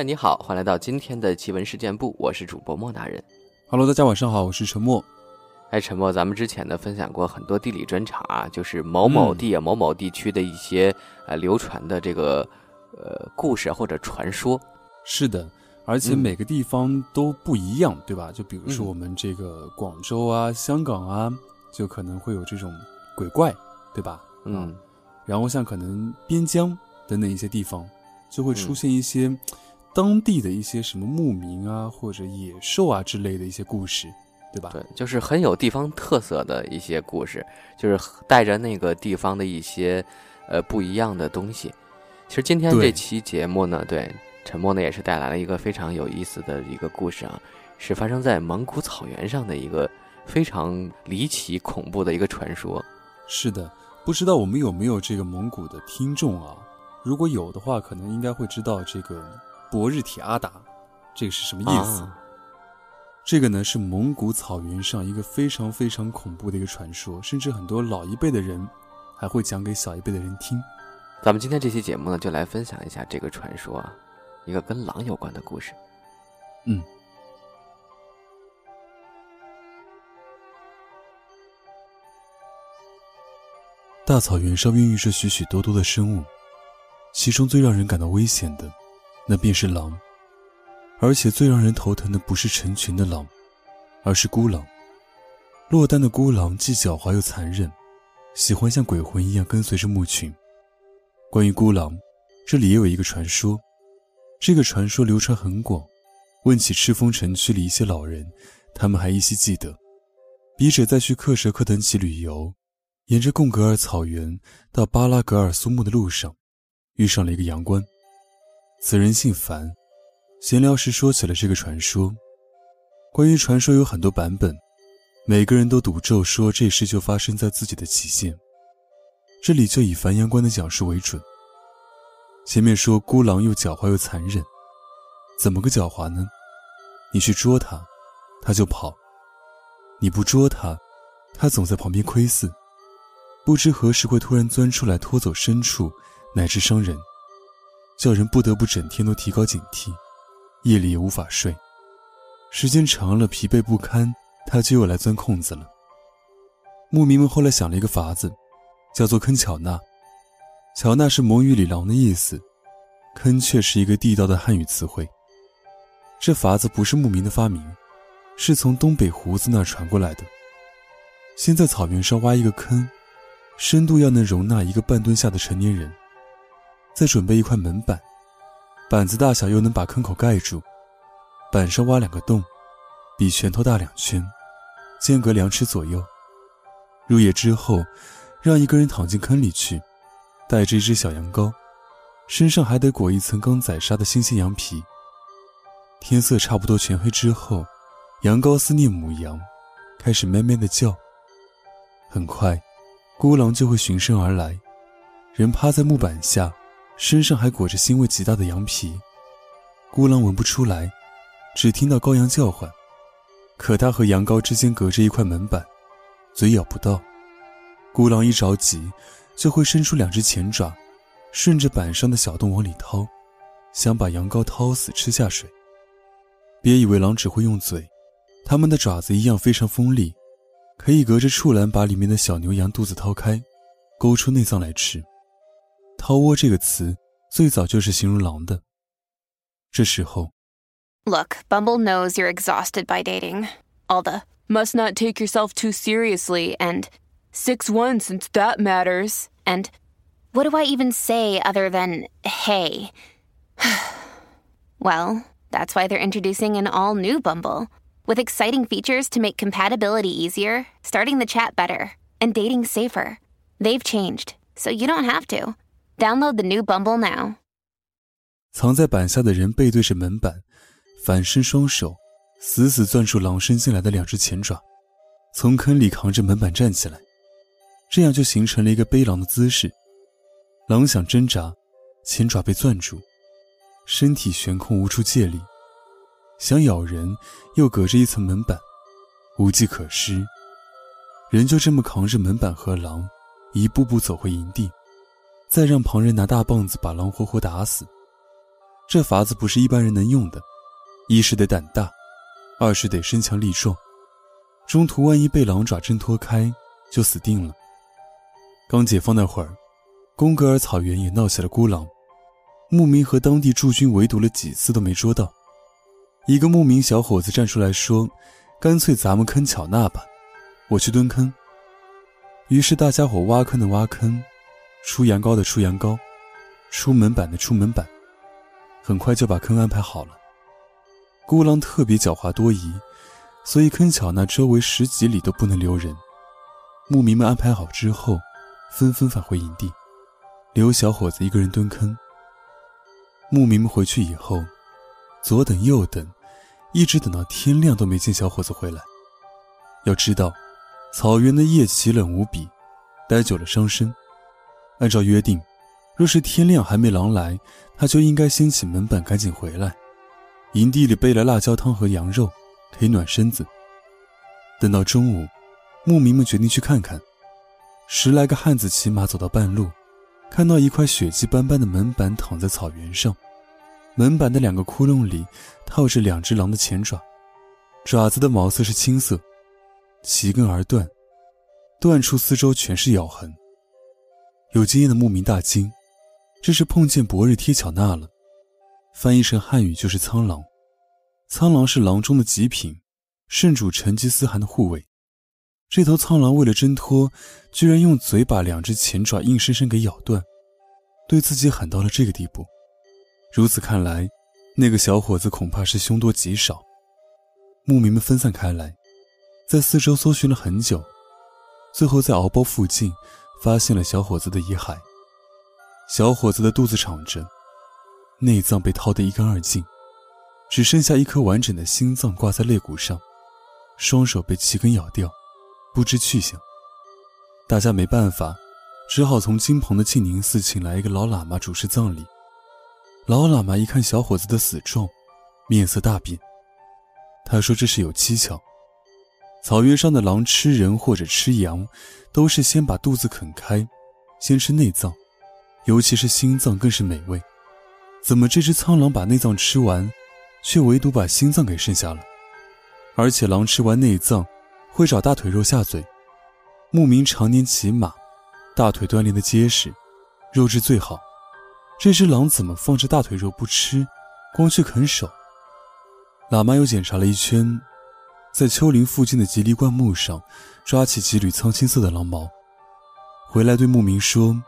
嗨，你好，欢迎来到今天的奇闻事件部，我是主播莫大人。Hello，大家晚上好，我是陈默。哎，陈默，咱们之前呢分享过很多地理专场啊，就是某某地啊、某某地区的一些呃流传的这个呃故事或者传说。是的，而且嗯每个地方都不一样，对吧？就比如说嗯我们这个广州啊、香港啊，就可能会有这种鬼怪，对吧？嗯，然后像可能边疆等等一些地方，就会出嗯现一些当地的一些什么牧民啊或者野兽啊之类的一些故事，对吧？对，就是很有地方特色的一些故事，就是带着那个地方的一些呃不一样的东西。其实今天这期节目呢，对陈默呢也是带来了一个非常有意思的一个故事啊，是发生在蒙古草原上的一个非常离奇恐怖的一个传说。是的，不知道我们有没有这个蒙古的听众啊？如果有的话，可能应该会知道这个博日铁阿达，这个是什么意思？啊这个呢是蒙古草原上一个非常非常恐怖的一个传说，甚至很多老一辈的人还会讲给小一辈的人听。咱们今天这期节目呢，就来分享一下这个传说啊，一个跟狼有关的故事。嗯，大草原上孕育着许许多多的生物，其中最让人感到危险的，那便是狼。而且最让人头疼的不是成群的狼，而是孤狼。落单的孤狼既狡猾又残忍，喜欢像鬼魂一样跟随着牧群。关于孤狼，这里也有一个传说，这个传说流传很广。问起赤峰城区里一些老人，他们还依稀记得，笔者在去克什克腾旗旅游，沿着贡格尔草原到巴拉格尔苏木的路上，遇上了一个羊倌。此人姓樊，闲聊时说起了这个传说。关于传说有很多版本，每个人都赌咒说这事就发生在自己的期限。这里就以樊阳关的讲述为准。前面说孤狼又狡猾又残忍，怎么个狡猾呢？你去捉它，它就跑；你不捉它，它总在旁边窥伺，不知何时会突然钻出来拖走牲畜，乃至伤人，叫人不得不整天都提高警惕，夜里也无法睡。时间长了，疲惫不堪，他就又来钻空子了。牧民们后来想了一个法子，叫做坑巧纳。巧纳是蒙语里狼的意思，坑却是一个地道的汉语词汇。这法子不是牧民的发明，是从东北胡子那儿传过来的。先在草原上挖一个坑，深度要能容纳一个半吨下的成年人，再准备一块门板，板子大小又能把坑口盖住，板上挖两个洞，比拳头大两圈，间隔两尺左右。入夜之后，让一个人躺进坑里去，带着一只小羊羔，身上还得裹一层刚宰杀的新鲜羊皮。天色差不多全黑之后，羊羔思念母羊，开始咩咩的叫。很快，孤狼就会循声而来，人趴在木板下，身上还裹着腥味极大的羊皮。孤狼闻不出来，只听到羔羊叫唤，可它和羊羔之间隔着一块门板，嘴咬不到。孤狼一着急，就会伸出两只前爪，顺着板上的小洞往里掏，想把羊羔掏死吃下水。别以为狼只会用嘴，它们的爪子一样非常锋利，可以隔着触栏把里面的小牛羊肚子掏开，勾出内脏来吃。掏窝这个词最早就是形容狼的。这时候， Look, Bumble knows you're exhausted by dating. All the must not take yourself too seriously and 6 1 since that matters. And what do I even say other than hey? well, that's why they're introducing an all new Bumble with exciting features to make compatibility easier, starting the chat better, and dating safer. They've changed, so you don't have to. Download the new Bumble now. 藏在板下的人背对着门板，反伸双手，死死攥住狼伸进来的两只前爪，从坑里扛着门板站起来，这样就形成了一个背狼的姿势。狼想挣扎，前爪被攥住，身体悬空无处借力，想咬人又隔着一层门板，无计可施。人就这么扛着门板和狼，一步步走回营地，再让旁人拿大棒子把狼活活打死。这法子不是一般人能用的，一是得胆大，二是得身强力壮。中途万一被狼爪挣脱开，就死定了。刚解放那会儿，贡格尔草原也闹起了孤狼，牧民和当地驻军围堵了几次都没捉到。一个牧民小伙子站出来说：“干脆咱们坑巧纳吧，我去蹲坑。”于是大家伙挖坑的挖坑，出羊羔的出羊羔，出门板的出门板，很快就把坑安排好了。孤狼特别狡猾多疑，所以坑巧那周围十几里都不能留人。牧民们安排好之后。纷纷返回营地，留小伙子一个人蹲坑。牧民们回去以后，左等右等，一直等到天亮都没见小伙子回来。要知道，草原的夜奇冷无比，待久了伤身。按照约定，若是天亮还没狼来，他就应该掀起门板赶紧回来。营地里备了辣椒汤和羊肉，可以暖身子。等到中午，牧民们决定去看看。十来个汉子骑马走到半路，看到一块血迹斑斑的门板躺在草原上，门板的两个窟窿里套着两只狼的前爪，爪子的毛色是青色，齐根而断，断处四周全是咬痕。有经验的牧民大惊，这是碰见博日贴巧纳了，翻译成汉语就是苍狼。苍狼是狼中的极品，圣主成吉思汗的护卫。这头苍狼为了挣脱，居然用嘴把两只前爪硬生生给咬断，对自己狠到了这个地步。如此看来，那个小伙子恐怕是凶多吉少。牧民们分散开来，在四周搜寻了很久，最后在敖包附近发现了小伙子的遗骸。小伙子的肚子敞着，内脏被掏得一干二净，只剩下一颗完整的心脏挂在肋骨上，双手被齐根咬掉。不知去向，大家没办法，只好从金鹏的庆宁寺请来一个老喇嘛主持葬礼。老喇嘛一看小伙子的死状，面色大变。他说：“这是有蹊跷，草原上的狼吃人或者吃羊，都是先把肚子啃开，先吃内脏，尤其是心脏更是美味。怎么这只苍狼把内脏吃完，却唯独把心脏给剩下了？而且狼吃完内脏。”会找大腿肉下嘴，牧民常年骑马，大腿锻炼的结实，肉质最好。这只狼怎么放着大腿肉不吃，光去啃手？喇嘛又检查了一圈，在丘陵附近的吉利灌木上抓起几缕苍青色的狼毛，回来对牧民说：“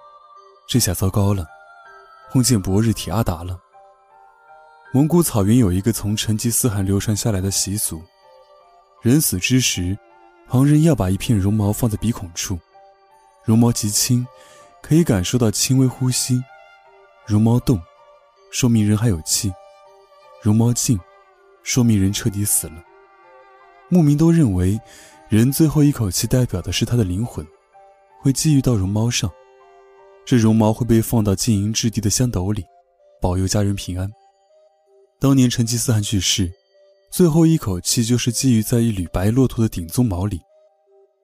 这下糟糕了，碰见博日提阿达了。”蒙古草原有一个从成吉思汗流传下来的习俗，人死之时。旁人要把一片绒毛放在鼻孔处，绒毛极轻，可以感受到轻微呼吸；绒毛动，说明人还有气；绒毛静，说明人彻底死了。牧民都认为，人最后一口气代表的是他的灵魂，会寄予到绒毛上，这绒毛会被放到金银质地的香斗里，保佑家人平安。当年成吉思汗去世。最后一口气就是寄予在一缕白骆驼的顶鬃毛里，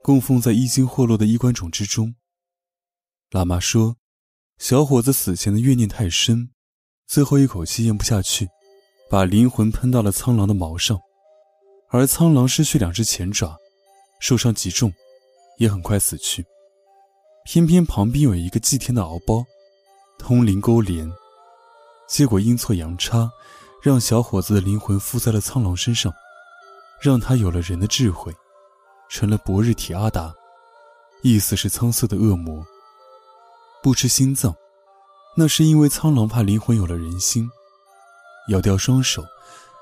供奉在衣襟霍洛的衣冠冢之中。喇嘛说，小伙子死前的怨念太深，最后一口气咽不下去，把灵魂喷到了苍狼的毛上，而苍狼失去两只前爪，受伤极重，也很快死去。偏偏旁边有一个祭天的敖包，通灵勾连，结果阴错阳差。让小伙子的灵魂附在了苍狼身上，让他有了人的智慧，成了博日提阿达，意思是苍色的恶魔。不吃心脏，那是因为苍狼怕灵魂有了人心。咬掉双手，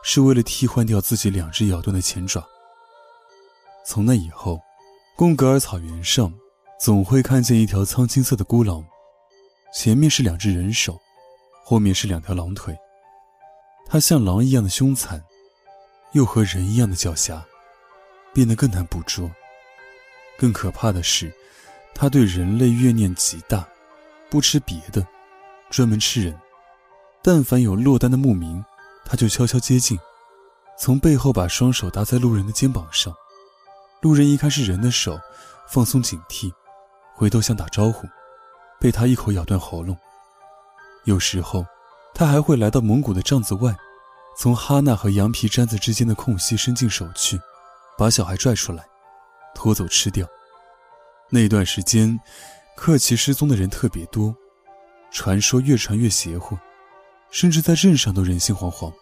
是为了替换掉自己两只咬断的前爪。从那以后，贡格尔草原上总会看见一条苍青色的孤狼，前面是两只人手，后面是两条狼腿。它像狼一样的凶残，又和人一样的狡黠，变得更难捕捉。更可怕的是，它对人类怨念极大，不吃别的，专门吃人。但凡有落单的牧民，他就悄悄接近，从背后把双手搭在路人的肩膀上。路人一看是人的手，放松警惕，回头想打招呼，被他一口咬断喉咙。有时候。他还会来到蒙古的帐子外，从哈娜和羊皮毡子之间的空隙伸进手去，把小孩拽出来，拖走吃掉。那段时间，克奇失踪的人特别多，传说越传越邪乎，甚至在镇上都人心惶惶。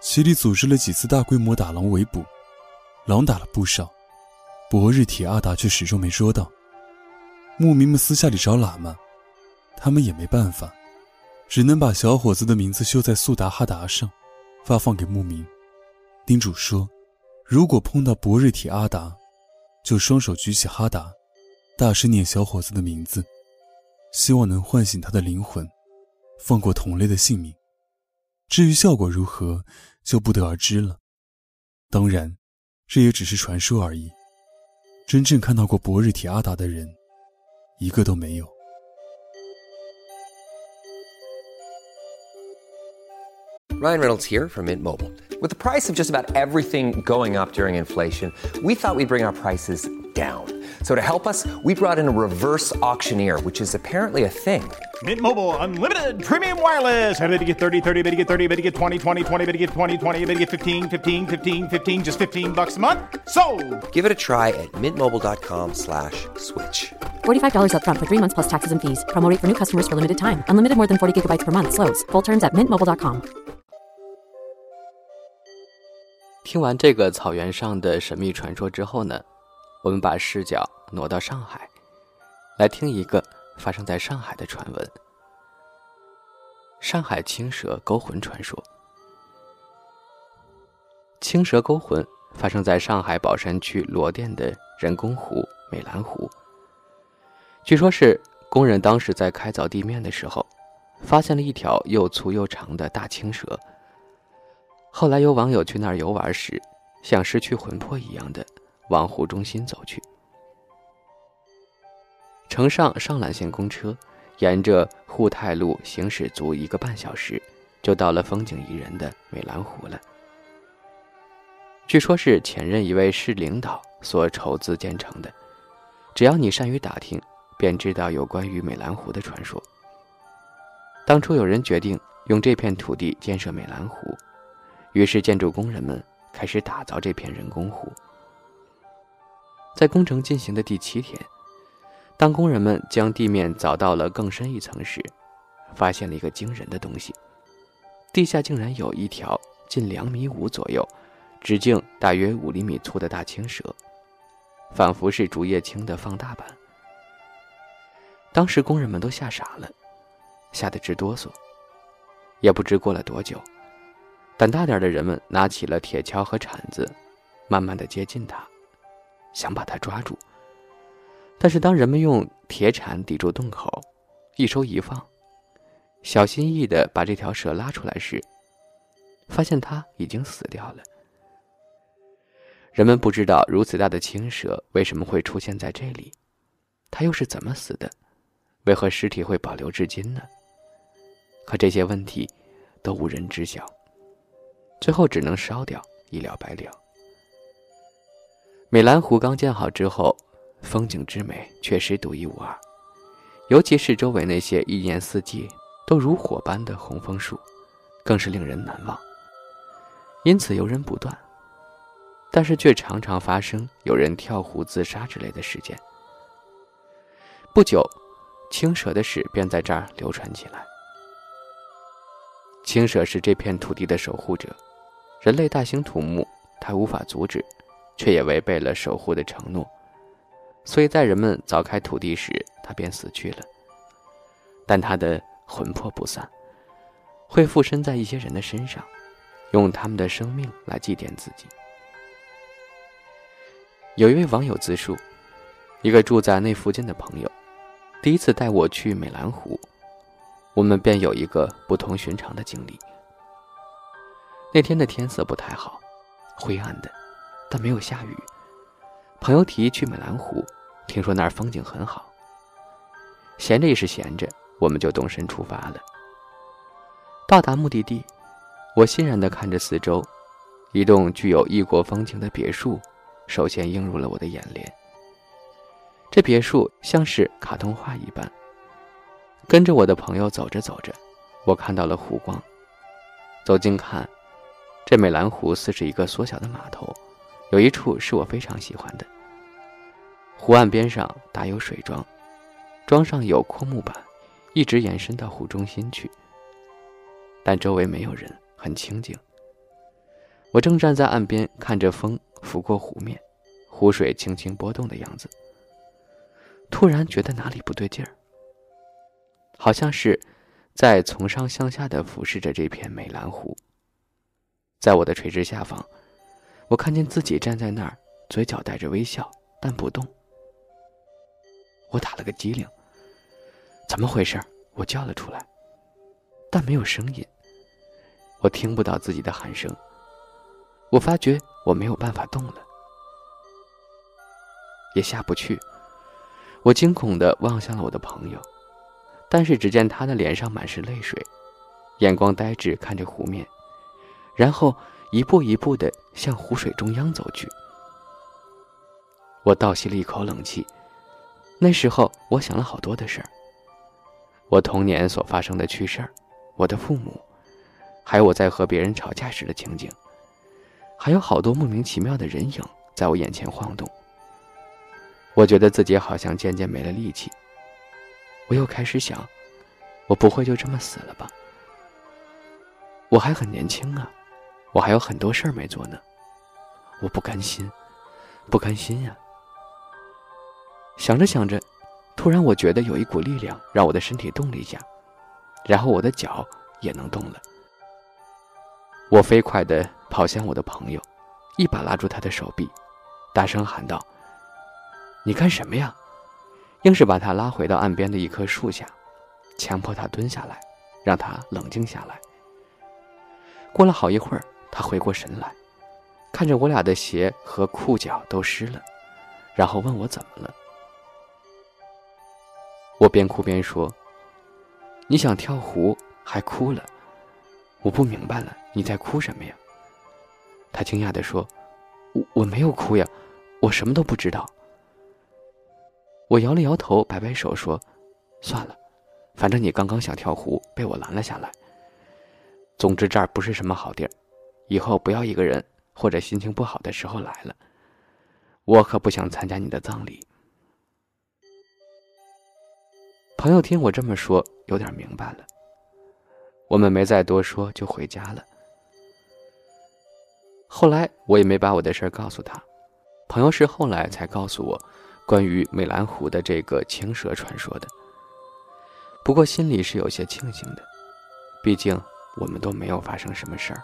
齐里组织了几次大规模打狼围捕，狼打了不少，博日铁阿达却始终没捉到。牧民们私下里找喇嘛，他们也没办法。只能把小伙子的名字绣在速达哈达上，发放给牧民。叮嘱说，如果碰到博瑞体阿达，就双手举起哈达，大声念小伙子的名字，希望能唤醒他的灵魂，放过同类的性命。至于效果如何，就不得而知了。当然，这也只是传说而已。真正看到过博日提阿达的人，一个都没有。Ryan Reynolds here from Mint Mobile. With the price of just about everything going up during inflation, we thought we'd bring our prices down. So to help us, we brought in a reverse auctioneer, which is apparently a thing. Mint Mobile unlimited premium wireless. Ready to get 30, 30, bit to get 30, bit to get 20, 20, 20, bit to get 20, 20, bit to get 15, 15, 15, 15 just 15 bucks a month. So, Give it a try at mintmobile.com slash switch. $45 upfront for three months plus taxes and fees. Promo rate for new customers for limited time. Unlimited more than 40 gigabytes per month. Slows. Full terms at mintmobile.com. 听完这个草原上的神秘传说之后呢， 我们把视角挪到上海，来听一个发生在上海的传闻——上海青蛇勾魂传说。青蛇勾魂发生在上海宝山区罗店的人工湖美兰湖。据说是工人当时在开凿地面的时候，发现了一条又粗又长的大青蛇。后来有网友去那儿游玩时，像失去魂魄一样的往湖中心走去。乘上上揽线公车，沿着沪太路行驶足一个半小时，就到了风景宜人的美兰湖了。据说是前任一位市领导所筹资建成的，只要你善于打听，便知道有关于美兰湖的传说。当初有人决定用这片土地建设美兰湖。于是，建筑工人们开始打造这片人工湖。在工程进行的第七天，当工人们将地面凿到了更深一层时，发现了一个惊人的东西：地下竟然有一条近两米五左右、直径大约五厘米粗的大青蛇，仿佛是竹叶青的放大版。当时工人们都吓傻了，吓得直哆嗦。也不知过了多久。胆大点的人们拿起了铁锹和铲子，慢慢的接近它，想把它抓住。但是当人们用铁铲抵住洞口，一收一放，小心翼翼的把这条蛇拉出来时，发现它已经死掉了。人们不知道如此大的青蛇为什么会出现在这里，它又是怎么死的？为何尸体会保留至今呢？可这些问题，都无人知晓。最后只能烧掉，一了百了。美兰湖刚建好之后，风景之美确实独一无二，尤其是周围那些一年四季都如火般的红枫树，更是令人难忘。因此游人不断，但是却常常发生有人跳湖自杀之类的事件。不久，青蛇的事便在这儿流传起来。青蛇是这片土地的守护者。人类大兴土木，它无法阻止，却也违背了守护的承诺，所以在人们凿开土地时，他便死去了。但他的魂魄不散，会附身在一些人的身上，用他们的生命来祭奠自己。有一位网友自述，一个住在那附近的朋友，第一次带我去美兰湖，我们便有一个不同寻常的经历。那天的天色不太好，灰暗的，但没有下雨。朋友提议去美兰湖，听说那儿风景很好。闲着也是闲着，我们就动身出发了。到达目的地，我欣然地看着四周，一栋具有异国风情的别墅，首先映入了我的眼帘。这别墅像是卡通画一般。跟着我的朋友走着走着，我看到了湖光，走近看，这美兰湖似是一个缩小的码头，有一处是我非常喜欢的。湖岸边上搭有水桩，桩上有阔木板，一直延伸到湖中心去。但周围没有人，很清静。我正站在岸边，看着风拂过湖面，湖水轻轻波动的样子。突然觉得哪里不对劲儿，好像是。在从上向下的俯视着这片美兰湖。在我的垂直下方，我看见自己站在那儿，嘴角带着微笑，但不动。我打了个激灵。怎么回事？我叫了出来，但没有声音。我听不到自己的喊声。我发觉我没有办法动了，也下不去。我惊恐地望向了我的朋友。但是只见他的脸上满是泪水，眼光呆滞看着湖面，然后一步一步的向湖水中央走去。我倒吸了一口冷气。那时候我想了好多的事儿：我童年所发生的趣事儿，我的父母，还有我在和别人吵架时的情景，还有好多莫名其妙的人影在我眼前晃动。我觉得自己好像渐渐没了力气。我又开始想，我不会就这么死了吧？我还很年轻啊，我还有很多事儿没做呢。我不甘心，不甘心呀！想着想着，突然我觉得有一股力量让我的身体动了一下，然后我的脚也能动了。我飞快地跑向我的朋友，一把拉住他的手臂，大声喊道：“你干什么呀？”硬是把他拉回到岸边的一棵树下，强迫他蹲下来，让他冷静下来。过了好一会儿，他回过神来，看着我俩的鞋和裤脚都湿了，然后问我怎么了。我边哭边说：“你想跳湖还哭了，我不明白了，你在哭什么呀？”他惊讶地说：“我我没有哭呀，我什么都不知道。”我摇了摇头，摆摆手说：“算了，反正你刚刚想跳湖，被我拦了下来。总之这儿不是什么好地儿，以后不要一个人或者心情不好的时候来了。我可不想参加你的葬礼。”朋友听我这么说，有点明白了。我们没再多说，就回家了。后来我也没把我的事告诉他，朋友是后来才告诉我。关于美兰湖的这个青蛇传说的，不过心里是有些庆幸的，毕竟我们都没有发生什么事儿。